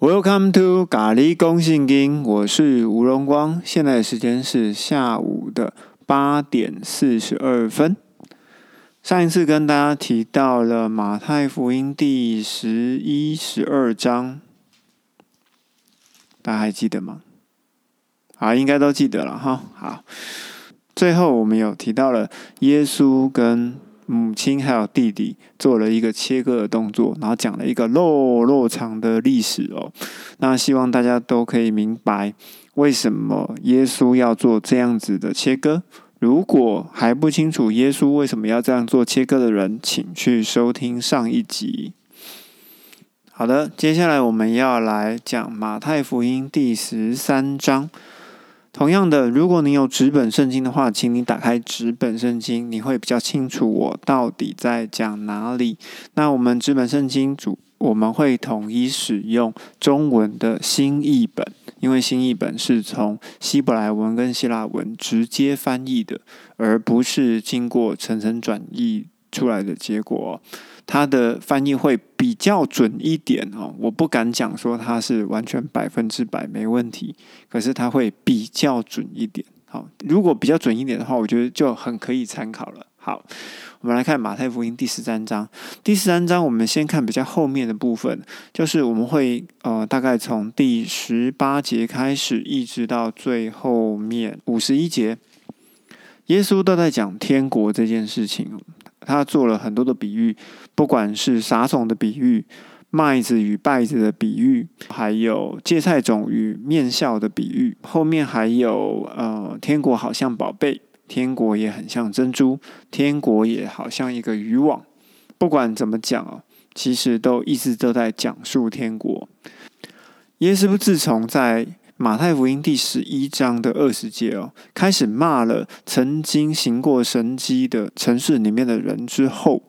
Welcome to 咖喱公信经，我是吴荣光，现在的时间是下午的八点四十二分。上一次跟大家提到了马太福音第十一、十二章，大家还记得吗？好，应该都记得了哈。好，最后我们有提到了耶稣跟母亲还有弟弟做了一个切割的动作，然后讲了一个肉肉长的历史哦。那希望大家都可以明白为什么耶稣要做这样子的切割。如果还不清楚耶稣为什么要这样做切割的人，请去收听上一集。好的，接下来我们要来讲马太福音第十三章。同样的，如果你有纸本圣经的话，请你打开纸本圣经，你会比较清楚我到底在讲哪里。那我们纸本圣经主，我们会统一使用中文的新译本，因为新译本是从希伯来文跟希腊文直接翻译的，而不是经过层层转译出来的结果。它的翻译会比较准一点哦，我不敢讲说它是完全百分之百没问题，可是它会比较准一点。好，如果比较准一点的话，我觉得就很可以参考了。好，我们来看马太福音第十三章。第十三章，我们先看比较后面的部分，就是我们会呃大概从第十八节开始，一直到最后面五十一节，耶稣都在讲天国这件事情。他做了很多的比喻，不管是撒种的比喻、麦子与稗子的比喻，还有芥菜种与面笑的比喻。后面还有呃，天国好像宝贝，天国也很像珍珠，天国也好像一个渔网。不管怎么讲哦，其实都一直都在讲述天国。耶稣自从在马太福音第十一章的二十节哦，开始骂了曾经行过神迹的城市里面的人之后，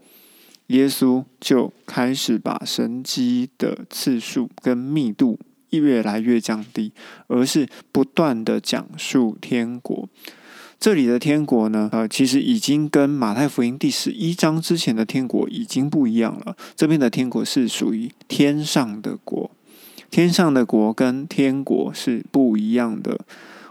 耶稣就开始把神迹的次数跟密度越来越降低，而是不断的讲述天国。这里的天国呢，呃，其实已经跟马太福音第十一章之前的天国已经不一样了。这边的天国是属于天上的国。天上的国跟天国是不一样的，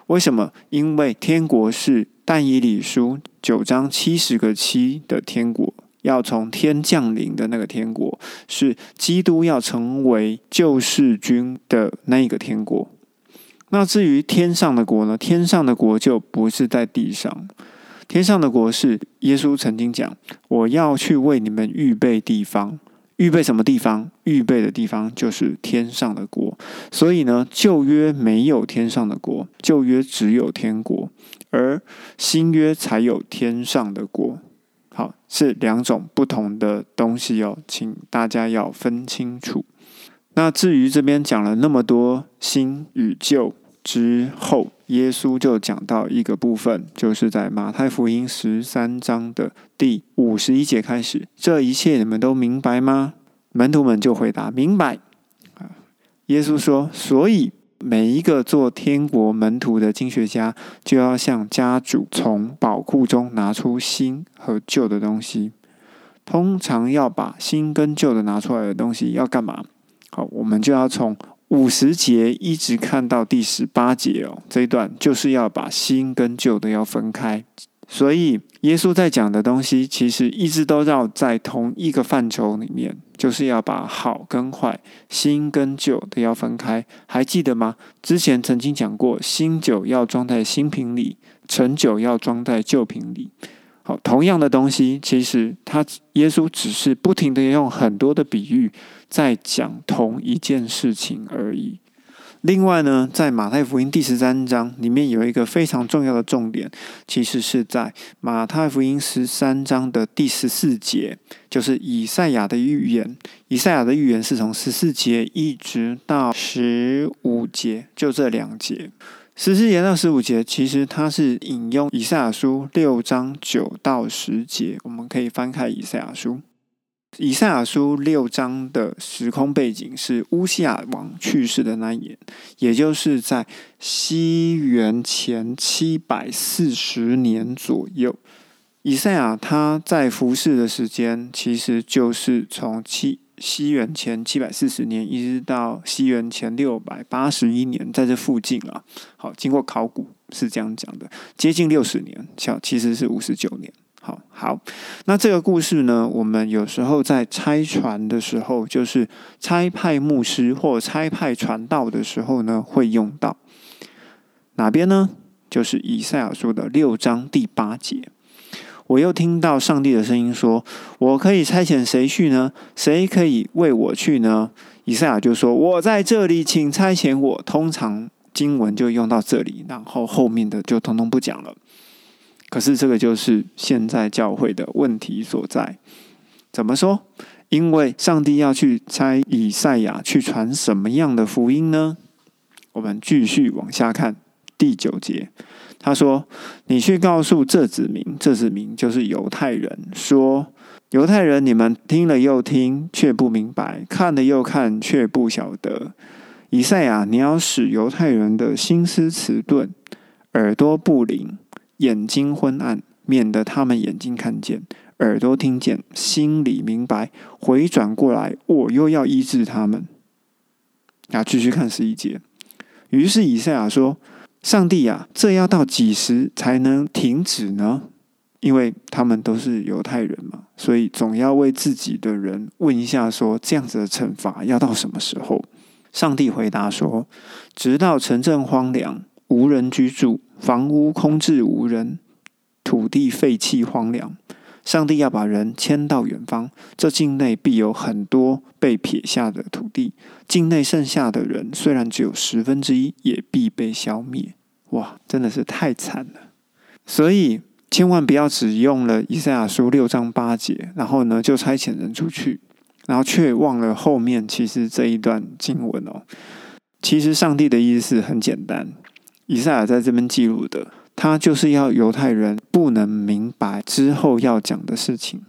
为什么？因为天国是但以理书九章七十个七的天国，要从天降临的那个天国，是基督要成为救世军的那一个天国。那至于天上的国呢？天上的国就不是在地上，天上的国是耶稣曾经讲：“我要去为你们预备地方。”预备什么地方？预备的地方就是天上的国。所以呢，旧约没有天上的国，旧约只有天国，而新约才有天上的国。好，是两种不同的东西哦，请大家要分清楚。那至于这边讲了那么多新与旧。之后，耶稣就讲到一个部分，就是在马太福音十三章的第五十一节开始。这一切你们都明白吗？门徒们就回答：“明白。”耶稣说：“所以每一个做天国门徒的经学家，就要向家主从宝库中拿出新和旧的东西。通常要把新跟旧的拿出来的东西要干嘛？好，我们就要从。”五十节一直看到第十八节哦，这一段就是要把新跟旧的要分开，所以耶稣在讲的东西其实一直都绕在同一个范畴里面，就是要把好跟坏、新跟旧的要分开。还记得吗？之前曾经讲过，新酒要装在新瓶里，陈酒要装在旧瓶里。好，同样的东西，其实他耶稣只是不停的用很多的比喻。在讲同一件事情而已。另外呢，在马太福音第十三章里面有一个非常重要的重点，其实是在马太福音十三章的第十四节，就是以赛亚的预言。以赛亚的预言是从十四节一直到十五节，就这两节。十四节到十五节，其实它是引用以赛亚书六章九到十节。我们可以翻开以赛亚书。以赛亚书六章的时空背景是乌西亚王去世的那一年，也就是在西元前七百四十年左右。以赛亚他在服侍的时间，其实就是从七西元前七百四十年，一直到西元前六百八十一年，在这附近啊。好，经过考古是这样讲的，接近六十年，小其实是五十九年。好好，那这个故事呢，我们有时候在拆船的时候，就是拆派牧师或拆派传道的时候呢，会用到哪边呢？就是以赛亚书的六章第八节。我又听到上帝的声音说：“我可以差遣谁去呢？谁可以为我去呢？”以赛亚就说：“我在这里，请差遣我。”通常经文就用到这里，然后后面的就通通不讲了。可是这个就是现在教会的问题所在。怎么说？因为上帝要去差以赛亚去传什么样的福音呢？我们继续往下看第九节。他说：“你去告诉这子民，这子民就是犹太人，说犹太人，你们听了又听，却不明白；看了又看，却不晓得。以赛亚，你要使犹太人的心思迟钝，耳朵不灵，眼睛昏暗，免得他们眼睛看见，耳朵听见，心里明白，回转过来，我又要医治他们。”啊，继续看十一节。于是以赛亚说。上帝呀，这要到几时才能停止呢？因为他们都是犹太人嘛，所以总要为自己的人问一下：说这样子的惩罚要到什么时候？上帝回答说：直到城镇荒凉，无人居住，房屋空置无人，土地废弃荒凉。上帝要把人迁到远方，这境内必有很多被撇下的土地。境内剩下的人虽然只有十分之一，也必被消灭。哇，真的是太惨了！所以千万不要只用了以赛亚书六章八节，然后呢就差遣人出去，然后却忘了后面其实这一段经文哦。其实上帝的意思很简单，以赛亚在这边记录的。他就是要犹太人不能明白之后要讲的事情。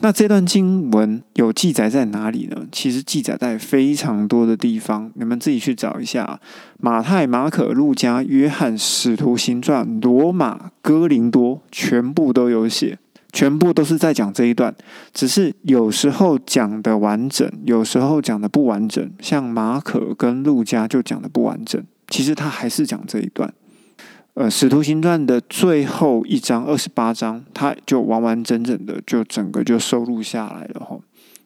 那这段经文有记载在哪里呢？其实记载在非常多的地方，你们自己去找一下。马太、马可、路加、约翰、使徒行传、罗马、哥林多，全部都有写，全部都是在讲这一段。只是有时候讲的完整，有时候讲的不完整。像马可跟路加就讲的不完整，其实他还是讲这一段。呃，《使徒行传》的最后一章二十八章，它就完完整整的就整个就收录下来了哈。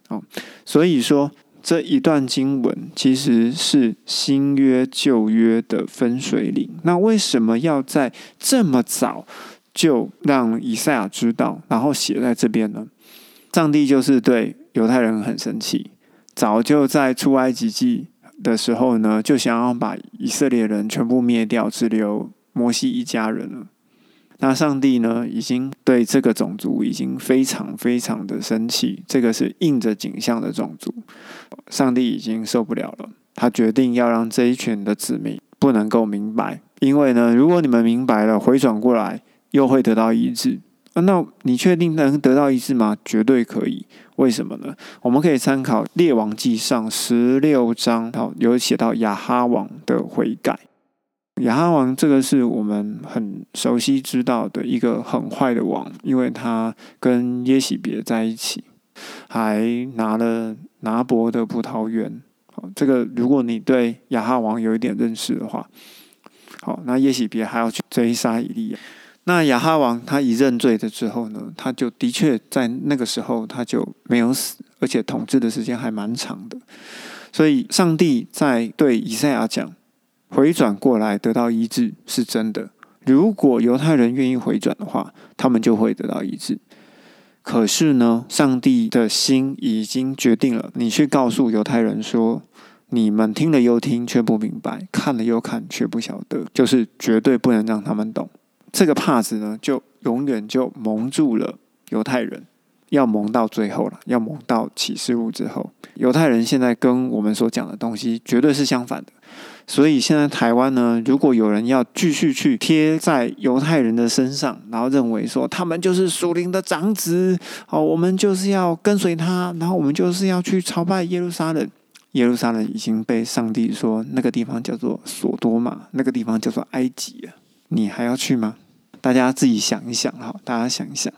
哦，所以说这一段经文其实是新约旧约的分水岭。那为什么要在这么早就让以赛亚知道，然后写在这边呢？上帝就是对犹太人很生气，早就在出埃及记的时候呢，就想要把以色列人全部灭掉，只留。摩西一家人了，那上帝呢？已经对这个种族已经非常非常的生气。这个是印着景象的种族，上帝已经受不了了。他决定要让这一群的子民不能够明白，因为呢，如果你们明白了，回转过来又会得到医治。那你确定能得到医治吗？绝对可以。为什么呢？我们可以参考列王记上十六章，好有写到亚哈王的悔改。亚哈王这个是我们很熟悉知道的一个很坏的王，因为他跟耶喜别在一起，还拿了拿伯的葡萄园。好，这个如果你对亚哈王有一点认识的话，好，那耶喜别还要去追杀以利亚。那亚哈王他一认罪的之后呢，他就的确在那个时候他就没有死，而且统治的时间还蛮长的。所以上帝在对以赛亚讲。回转过来得到医治是真的。如果犹太人愿意回转的话，他们就会得到医治。可是呢，上帝的心已经决定了，你去告诉犹太人说：你们听了又听，却不明白；看了又看，却不晓得。就是绝对不能让他们懂。这个帕子呢，就永远就蒙住了犹太人，要蒙到最后了，要蒙到启示录之后。犹太人现在跟我们所讲的东西绝对是相反的。所以现在台湾呢，如果有人要继续去贴在犹太人的身上，然后认为说他们就是属灵的长子，哦，我们就是要跟随他，然后我们就是要去朝拜耶路撒冷。耶路撒冷已经被上帝说那个地方叫做索多玛，那个地方叫做埃及了，你还要去吗？大家自己想一想哈，大家想一想。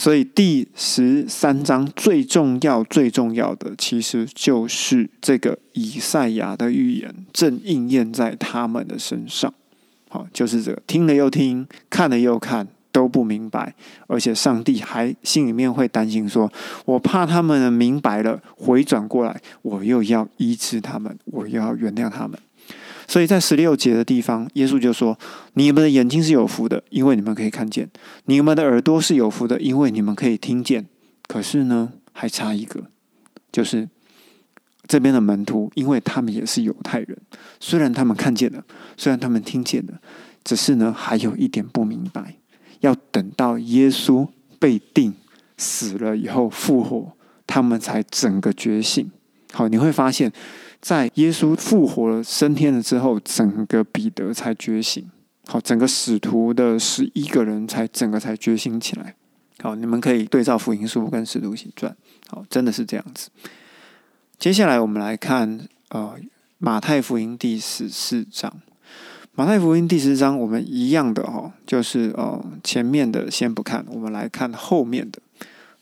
所以第十三章最重要、最重要的，其实就是这个以赛亚的预言正应验在他们的身上。好，就是这个听了又听，看了又看，都不明白，而且上帝还心里面会担心说：“我怕他们明白了，回转过来，我又要医治他们，我又要原谅他们。”所以在十六节的地方，耶稣就说：“你们的眼睛是有福的，因为你们可以看见；你们的耳朵是有福的，因为你们可以听见。可是呢，还差一个，就是这边的门徒，因为他们也是犹太人，虽然他们看见了，虽然他们听见了，只是呢，还有一点不明白，要等到耶稣被定死了以后复活，他们才整个觉醒。好，你会发现。”在耶稣复活了、升天了之后，整个彼得才觉醒。好，整个使徒的十一个人才整个才觉醒起来。好，你们可以对照福音书跟使徒行传。好，真的是这样子。接下来我们来看呃马太福音第十四章。马太福音第十章，我们一样的哈，就是呃前面的先不看，我们来看后面的。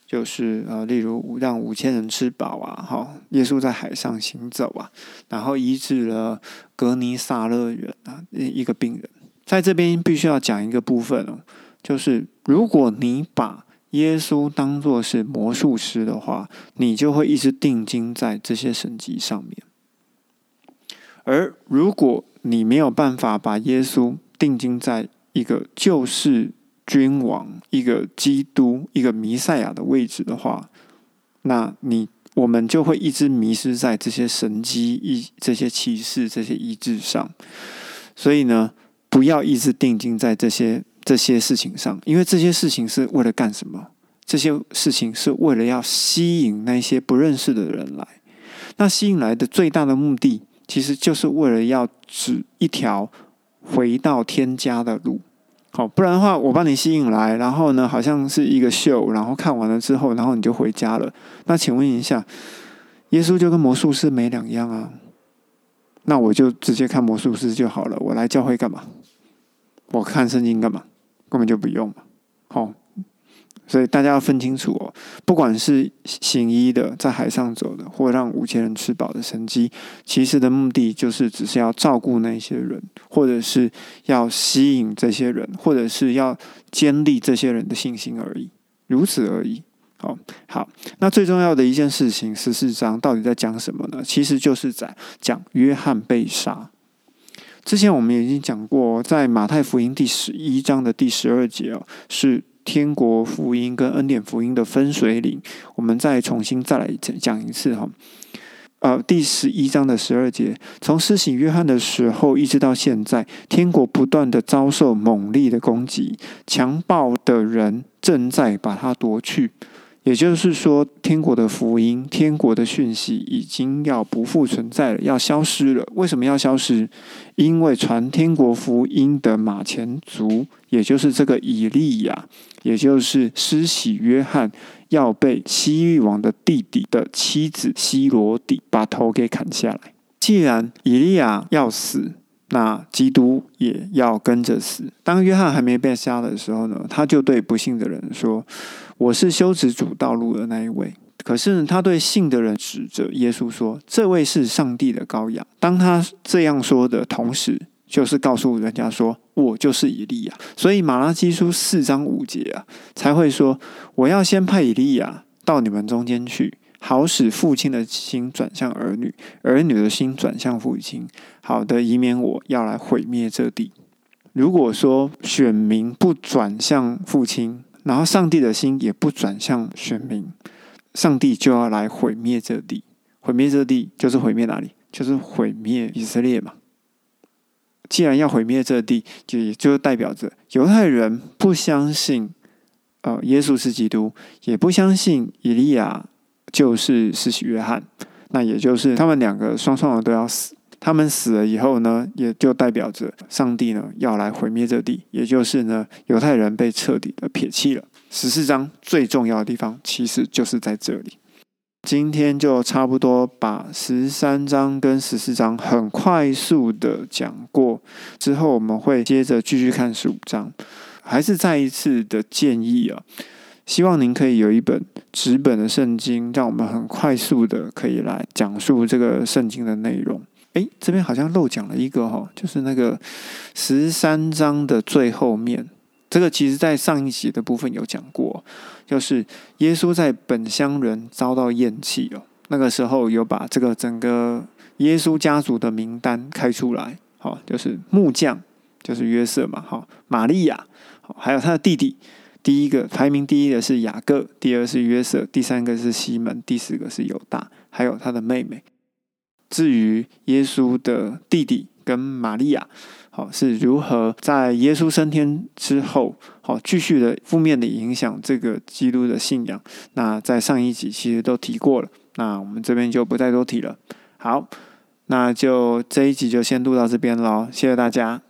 就是呃，例如让五千人吃饱啊，哈，耶稣在海上行走啊，然后医治了格尼撒勒人啊一一个病人，在这边必须要讲一个部分哦，就是如果你把耶稣当作是魔术师的话，你就会一直定睛在这些神迹上面，而如果你没有办法把耶稣定睛在一个救世。君王一个基督一个弥赛亚的位置的话，那你我们就会一直迷失在这些神机、一这些启示、这些医治上。所以呢，不要一直定睛在这些这些事情上，因为这些事情是为了干什么？这些事情是为了要吸引那些不认识的人来。那吸引来的最大的目的，其实就是为了要指一条回到天家的路。好，不然的话，我把你吸引来，然后呢，好像是一个秀，然后看完了之后，然后你就回家了。那请问一下，耶稣就跟魔术师没两样啊？那我就直接看魔术师就好了。我来教会干嘛？我看圣经干嘛？根本就不用。所以大家要分清楚哦，不管是行医的，在海上走的，或让五千人吃饱的神机，其实的目的就是只是要照顾那些人，或者是要吸引这些人，或者是要建立这些人的信心而已，如此而已。好，好，那最重要的一件事情，十四章到底在讲什么呢？其实就是在讲约翰被杀。之前我们已经讲过，在马太福音第十一章的第十二节哦，是。天国福音跟恩典福音的分水岭，我们再重新再来讲讲一次哈。呃，第十一章的十二节，从施洗约翰的时候一直到现在，天国不断的遭受猛烈的攻击，强暴的人正在把它夺去。也就是说，天国的福音、天国的讯息已经要不复存在了，要消失了。为什么要消失？因为传天国福音的马前卒，也就是这个以利亚，也就是施洗约翰，要被西域王的弟弟的妻子西罗底把头给砍下来。既然以利亚要死，那基督也要跟着死。当约翰还没被杀的时候呢，他就对不幸的人说。我是修直主道路的那一位，可是他对信的人指着耶稣说：“这位是上帝的羔羊。”当他这样说的同时，就是告诉人家说：“我就是以利亚。”所以马拉基书四章五节啊，才会说：“我要先派以利亚到你们中间去，好使父亲的心转向儿女，儿女的心转向父亲，好的，以免我要来毁灭这地。”如果说选民不转向父亲，然后上帝的心也不转向选民，上帝就要来毁灭这地，毁灭这地就是毁灭哪里？就是毁灭以色列嘛。既然要毁灭这地，就也就代表着犹太人不相信，呃，耶稣是基督，也不相信以利亚就是世袭约翰，那也就是他们两个双双的都要死。他们死了以后呢，也就代表着上帝呢要来毁灭这地，也就是呢犹太人被彻底的撇弃了。十四章最重要的地方其实就是在这里。今天就差不多把十三章跟十四章很快速的讲过，之后我们会接着继续看十五章。还是再一次的建议啊，希望您可以有一本纸本的圣经，让我们很快速的可以来讲述这个圣经的内容。诶，这边好像漏讲了一个哈，就是那个十三章的最后面，这个其实在上一集的部分有讲过，就是耶稣在本乡人遭到厌弃哦，那个时候有把这个整个耶稣家族的名单开出来，好，就是木匠就是约瑟嘛，好，玛利亚，好，还有他的弟弟。第一个排名第一的是雅各，第二是约瑟，第三个是西门，第四个是犹大，还有他的妹妹。至于耶稣的弟弟跟玛利亚，好是如何在耶稣升天之后，好继续的负面的影响这个基督的信仰，那在上一集其实都提过了，那我们这边就不再多提了。好，那就这一集就先录到这边喽，谢谢大家。